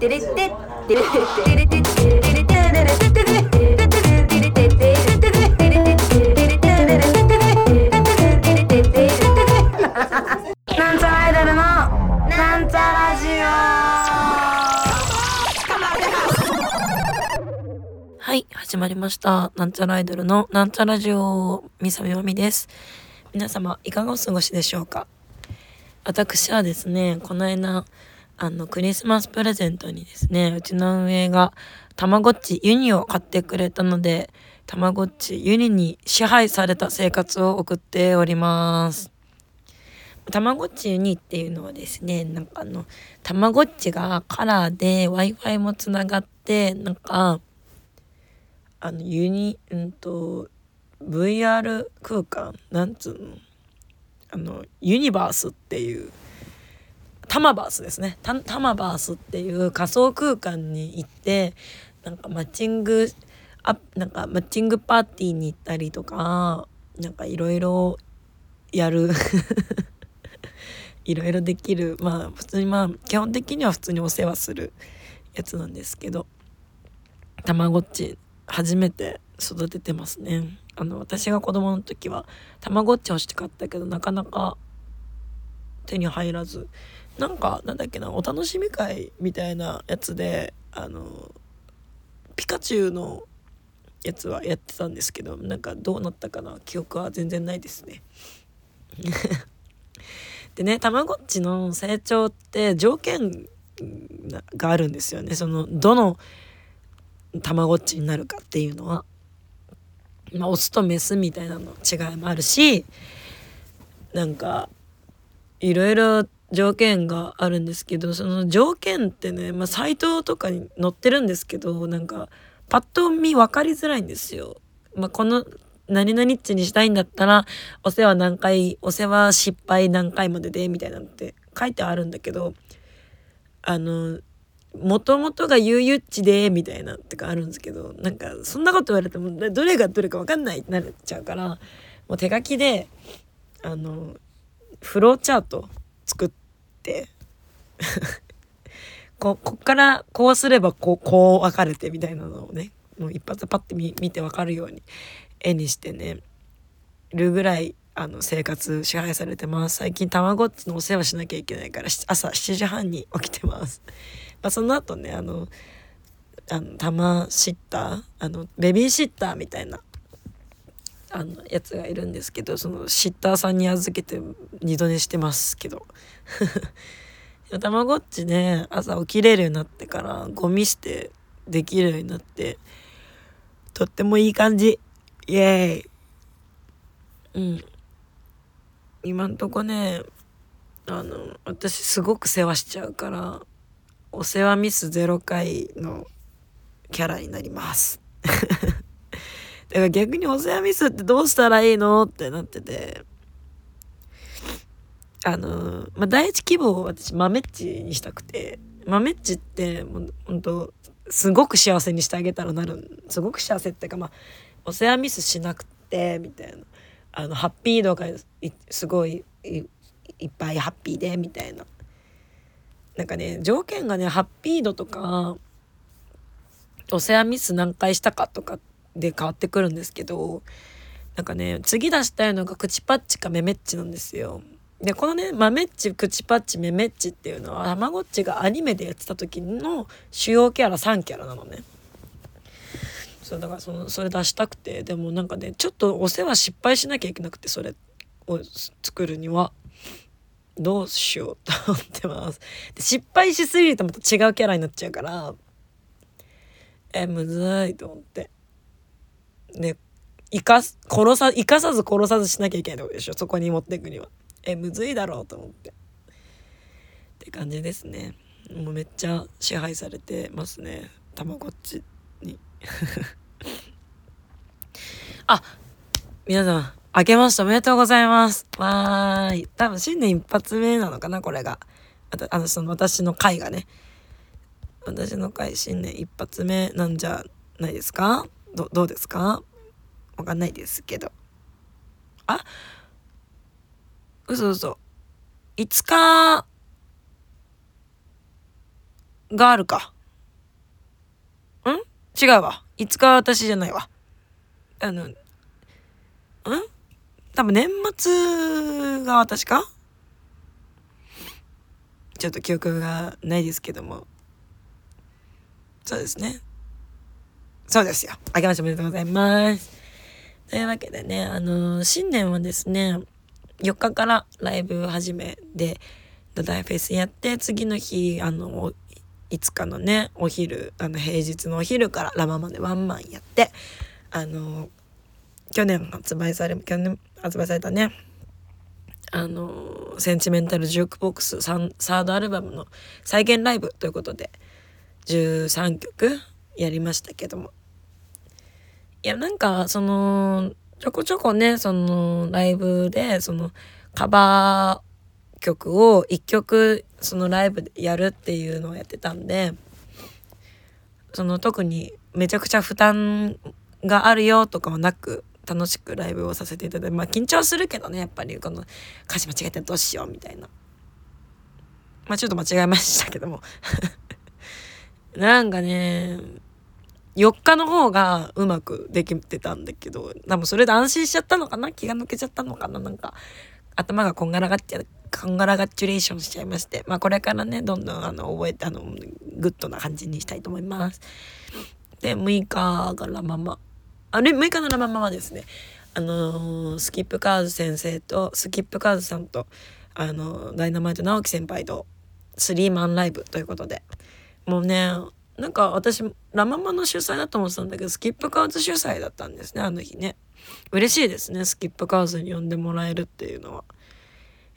なんちゃらアイドルのなんちゃラジはい、始まりました。なんちゃらアイドルのなんちゃラジオ、みさみまみです。皆様、いかがお過ごしでしょうか？私はですね、この間、あの、クリスマスプレゼントにですね、うちの運営が、たまごっちユニを買ってくれたので、たまごっちユニに支配された生活を送っております。たまごっちユニっていうのはですね、なんかあの、たまごっちがカラーで Wi-Fi もつながって、なんか、あのユニうんと VR 空間なんつうのあのユニバースっていうタマバースですね。タタマバースっていう仮想空間に行ってなんかマッチングあなんかマッチングパーティーに行ったりとかなんかいろいろやる。いろいろできる。まあ普通にまあ基本的には普通にお世話するやつなんですけどたまごっち初めて育ててますね。あの私が子供の時はたまごっち欲しかったけどなかなか手に入らずなんかなんだっけなお楽しみ会みたいなやつであのピカチュウのやつはやってたんですけどなんかどうなったかな記憶は全然ないですね。でねたまごっちの成長って条件があるんですよね。そのどのたまごっちになるかっていうのは、まあ、オスとメスみたいなの違いもあるしなんかいろいろ条件があるんですけどその条件ってね、まあ、サイトとかに載ってるんですけどなんかパッと見分かりづらいんですよ。まあ、この何々っちにしたいんだったらお世話何回お世話失敗何回まででみたいなのって書いてあるんだけどあのもともとが悠々っちでみたいなってかあるんですけどなんかそんなこと言われてもどれがどれか分かんないってなっちゃうからもう手書きであのフローチャート作って ここっからこうすればこうこう分かれてみたいなのをねもう一発パッて見見て分かるように絵にしてねるぐらいあの生活支配されてます最近たまごっちのお世話しなきゃいけないから朝7時半に起きてます。まあ、その後ねあのあのタマシッターあのベビーシッターみたいなあのやつがいるんですけどそのシッターさんに預けて二度寝してますけど。たまごっちね朝起きれるようになってからゴミ捨てできるようになってとってもいい感じ。イエーイ。うん。今んとこねあの私すごく世話しちゃうからお世話ミス0回のキャラになります。だから逆にお世話ミスってどうしたらいいのってなってて。あの、まあ、第一希望を私豆っちにしたくて、豆っちってもうほんとすごく幸せにしてあげたらなるすごく幸せっていうかまあお世話ミスしなくてみたいな。あのハッピー度がすごいいっぱいハッピーでみたいな。なんかね条件がねハッピー度とかお世話ミス何回したかとかっで変わってくるんですけどなんかね次出したいのが口パッチかメメッチなんですよ。でこのね豆っち口パッチメメッチっていうのはたまごっちがアニメでやってた時の主要キャラ3キャラなのね。そうだからそのそれ出したくてでもなんかねちょっとお世話失敗しなきゃいけなくてそれを作るには。どうしようと思ってます。で失敗しすぎるとまた違うキャラになっちゃうから、え、むずいと思って。で、生かす、殺さ、生かさず殺さずしなきゃいけないってこでしょ。そこに持っていくには。え、むずいだろうと思って。って感じですね。もうめっちゃ支配されてますね。たまごっちに。あ、皆さん、明けましておめでとうございます。わーい。多分新年一発目なのかな、これが。あと、あの、その私の回がね。私の回、新年一発目なんじゃないですか？ど、どうですか？わかんないですけど。あ嘘嘘。5日、があるか。ん？違うわ。5日は私じゃないわ。あの、ん？多分年末が私か？ちょっと記憶がないですけども。そうですね。そうですよ。あけましておめでとうございます。というわけでね、あのー、新年はですね、4日からライブ始めで、ドダイフェスやって、次の日、あの、5日のね、お昼、あの、平日のお昼からラマまでワンマンやって、あの、去年発売され、去年発売されたね、あの、センチメンタルジュークボックスサードアルバムの再現ライブということで、13曲やりましたけども。いや、なんか、その、ちょこちょこね、その、ライブで、その、カバー曲を1曲そのライブでやるっていうのをやってたんでその特にめちゃくちゃ負担があるよとかはなく楽しくライブをさせていただいてまあ緊張するけどねやっぱりこの歌詞間違えたらどうしようみたいな。まあちょっと間違えましたけども。なんかね4日の方がうまくできてたんだけど多分それで安心しちゃったのかな？気が抜けちゃったのかな？なんか頭がこんがらがっちゃこんがらがっチュレーションしちゃいまして、まあこれからね、どんどんあの、覚えて、あの、グッドな感じにしたいと思います。で、6日がラママ。あれ、6日のラママはですね、あのー、スキップカーズ先生と、スキップカーズさんと、あの、ダイナマイト直樹先輩と、スリーマンライブということで、もうね、なんか私、ラママの主催だと思ってたんだけど、スキップカーズ主催だったんですね、あの日ね。嬉しいですね、スキップカーズに呼んでもらえるっていうのは。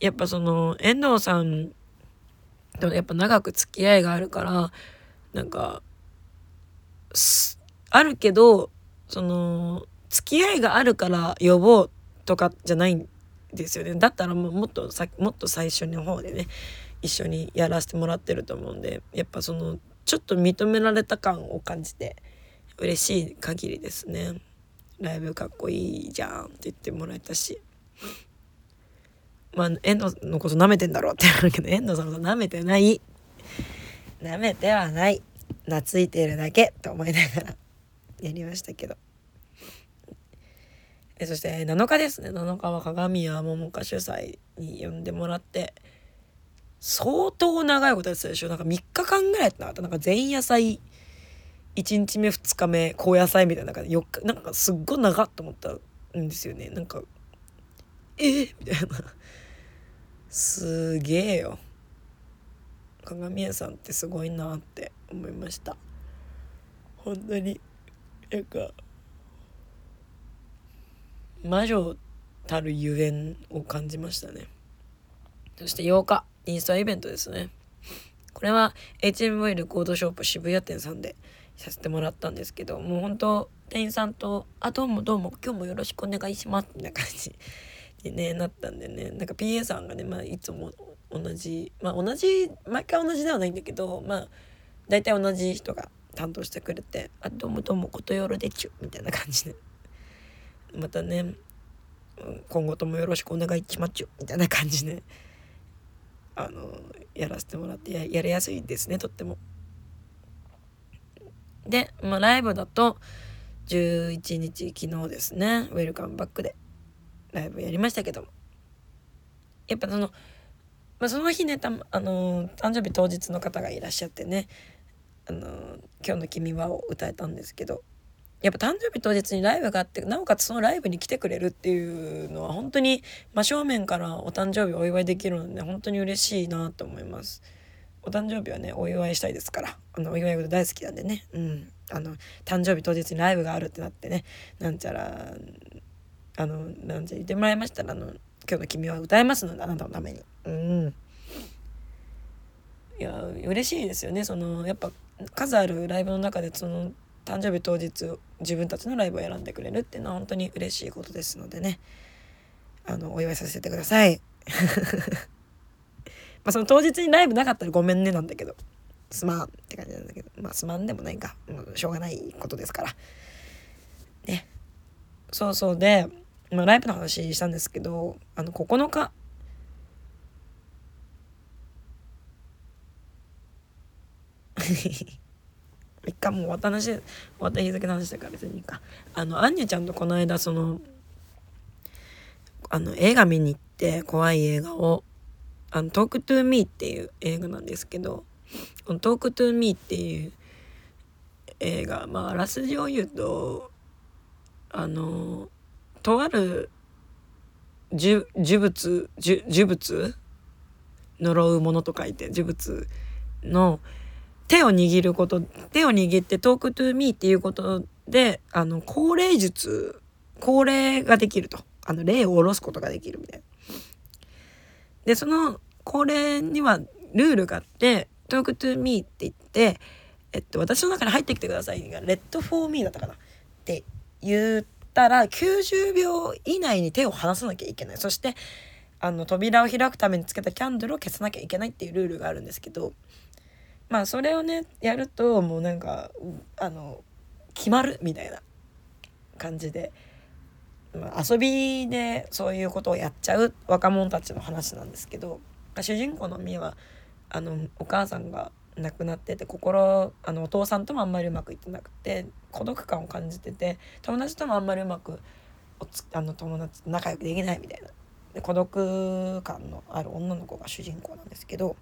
やっぱその遠藤さんとやっぱ長く付き合いがあるからなんかあるけどその付き合いがあるから呼ぼうとかじゃないんですよねだったらもうもっとさもっと最初の方でね一緒にやらせてもらってると思うんでやっぱそのちょっと認められた感を感じて嬉しい限りですねライブかっこいいじゃんって言ってもらえたしまあ、遠藤のこと舐めてんだろうって言われるけど、遠藤さんのこと舐めてない。舐めてはない。懐いてるだけと思いながら やりましたけど。えそして7日ですね。7日は鏡屋桃花主催に呼んでもらって、相当長いことやってたでしょ？なんか3日間ぐらいやってなかった。なんか前夜祭、1日目2日目高野菜みたいな感じで4日なんかすっごい長っと思ったんですよね。なんかえ？ー、みたいな。すげえよ。鏡屋さんってすごいなって思いました。本当に。なんか魔女たるゆえんを感じましたね。そして8日。インスタイベントですね。これは HMV レコードショップ渋谷店さんでさせてもらったんですけどもう本当店員さんと「あどうもどうも今日もよろしくお願いします」みたいな感じに、ね、なったんでね。なんか PA さんがね、まあ、いつも同じまあ同じ毎回同じではないんだけどまあ大体同じ人が担当してくれて「あどうもどうもことよろでちゅ」みたいな感じで。またね今後ともよろしくお願いしまっちゅみたいな感じで。あのやらせてもらってややりやすいですねとっても。で、まあ、ライブだと11日昨日ですねウェルカムバックでライブやりましたけどもやっぱその、まあ、その日ねたあの誕生日当日の方がいらっしゃってね「あの今日の君は」を歌えたんですけどやっぱ誕生日当日にライブがあってなおかつそのライブに来てくれるっていうのは本当に真正面からお誕生日お祝いできるので本当に嬉しいなと思います。お誕生日はねお祝いしたいですから。あのお祝い事大好きなんでね。うん。あの誕生日当日にライブがあるってなってね。なんちゃらあのなんて言ってもらいましたらあの今日の君は歌えますのであなたのために。うん。いや嬉しいですよね。そのやっぱ数あるライブの中でその誕生日当日自分たちのライブを選んでくれるっていうのは本当に嬉しいことですのでね。あのお祝いさせてください。まあその当日にライブなかったらごめんねなんだけど。すまんって感じなんだけど。まあすまんでもないか。もうしょうがないことですから。ね。そうそうでまあ、ライブの話したんですけどあの9日 一回もう終わった話終わった日付の話だから別にいいか。あのアンニュちゃんとこの間そのあの映画見に行って怖い映画をあの「Talk to Meっていう映画なんですけどこの「Talk to Meっていう映画まああらすじを言うとあのとある呪物呪物？呪うものと書いて呪物の手を握ること手を握って Talk to Meっていうことであの降霊術降霊ができるとあの霊を下ろすことができるみたいな。でその降霊にはルールがあって「Talk to Meって言って、えっと、私の中に入ってきてくださいが「 let for me だったかなって言ったら90秒以内に手を離さなきゃいけないそしてあの扉を開くためにつけたキャンドルを消さなきゃいけないっていうルールがあるんですけどまあそれをねやるともうなんかあの決まるみたいな感じで、まあ、遊びでそういうことをやっちゃう若者たちの話なんですけど主人公のみはあのお母さんが亡くなってて心あのお父さんともあんまりうまくいってなくて孤独感を感じてて友達ともあんまりうまくおつあの友達仲良くできないみたいな。で孤独感のある女の子が主人公なんですけど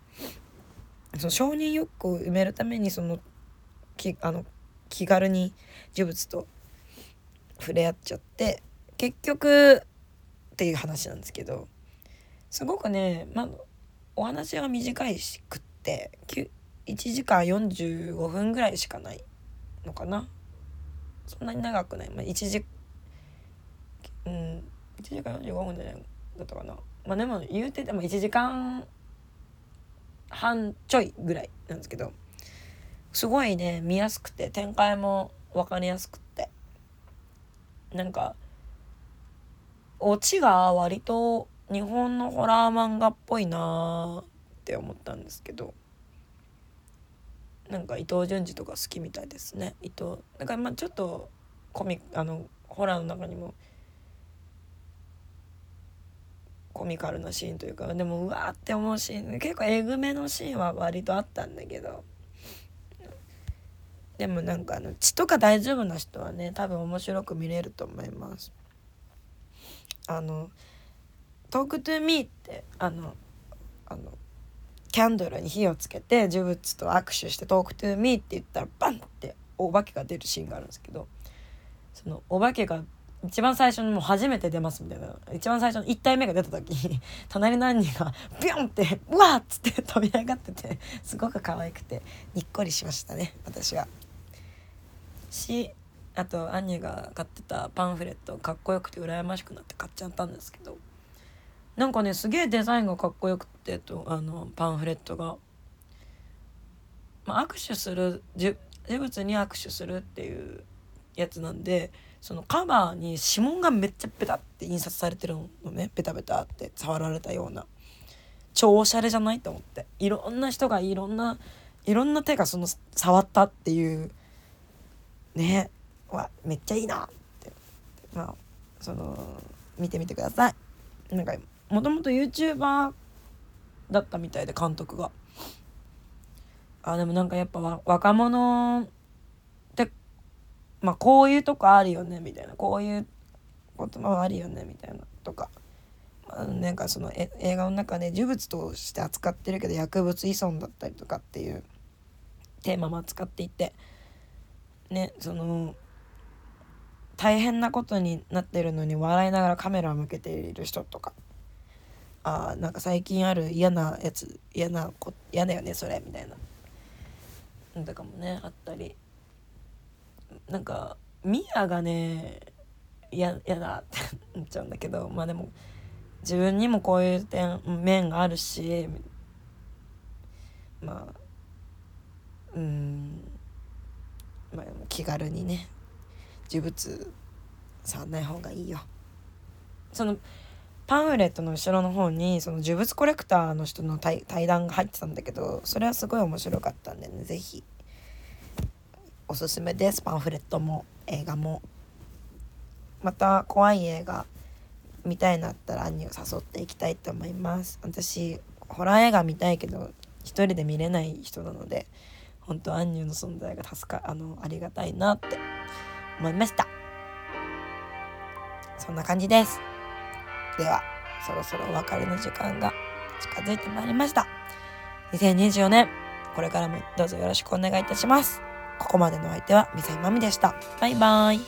その承認欲求を埋めるためにそのきあの気軽に呪物と触れ合っちゃって結局っていう話なんですけどすごくね、まあ、お話は短いしくって1時間45分ぐらいしかないのかな。そんなに長くない、まあ、1時うん1時間45分じゃないだったかな。まあでも言うてても1時間半ちょいぐらいなんですけどすごいね見やすくて展開も分かりやすくって。なんかオチが割と日本のホラー漫画っぽいなって思ったんですけど。なんか伊藤潤二とか好きみたいですね。伊藤だからまあちょっとコミあのホラーの中にもコミカルなシーンというかでもうわーって思うシーン結構えぐめのシーンは割とあったんだけど。でもなんかあの血とか大丈夫な人はね多分面白く見れると思います。あの「Talk to Meってあのあのキャンドルに火をつけて呪物と握手して「Talk to Meって言ったらバンってお化けが出るシーンがあるんですけどそのお化けが一番最初にもう初めて出ますみたいな一番最初の1体目が出た時に 隣の兄がビュンってうわっつって飛び上がっててすごく可愛くてにっこりしましたね私は。しあとアニが買ってたパンフレットかっこよくて羨ましくなって買っちゃったんですけどなんかねすげえデザインがかっこよくてとあのパンフレットが。まあ、握手する呪物に握手するっていうやつなんでそのカバーに指紋がめっちゃベタって印刷されてるのね。ベタベタって触られたような。超おしゃれじゃないと思って。いろんな人がいろんないろんな手がその触ったっていうね。わめっちゃいいなって。まあその見てみてください。なんかもともと YouTuber だったみたいで監督が。あでもなんかやっぱ若者まあこういうとこあるよねみたいな。こういう言葉はあるよねみたいな。とか、まあ、なんかその映画の中で呪物として扱ってるけど薬物依存だったりとかっていうテーマも扱っていて。ねその大変なことになってるのに笑いながらカメラを向けている人とか。あなんか最近ある嫌なやつ嫌なこ嫌だよねそれみたいな。とかもねあったり。なんかミアがね嫌だってなっちゃうんだけどまあでも自分にもこういう点面があるしまあうんまあ気軽にね呪物触んない方がいいよ。そのパンフレットの後ろの方にその呪物コレクターの人の対談が入ってたんだけどそれはすごい面白かったんでね是非おすすめです。パンフレットも映画も。また怖い映画見たいなったら兄を誘っていきたいと思います。私ホラー映画見たいけど一人で見れない人なので本当アンニュの存在が助かあのありがたいなって思いました。そんな感じです。ではそろそろお別れの時間が近づいてまいりました。2024年これからもどうぞよろしくお願いいたします。ここまでのお相手はみさいまみでした。バイバイ。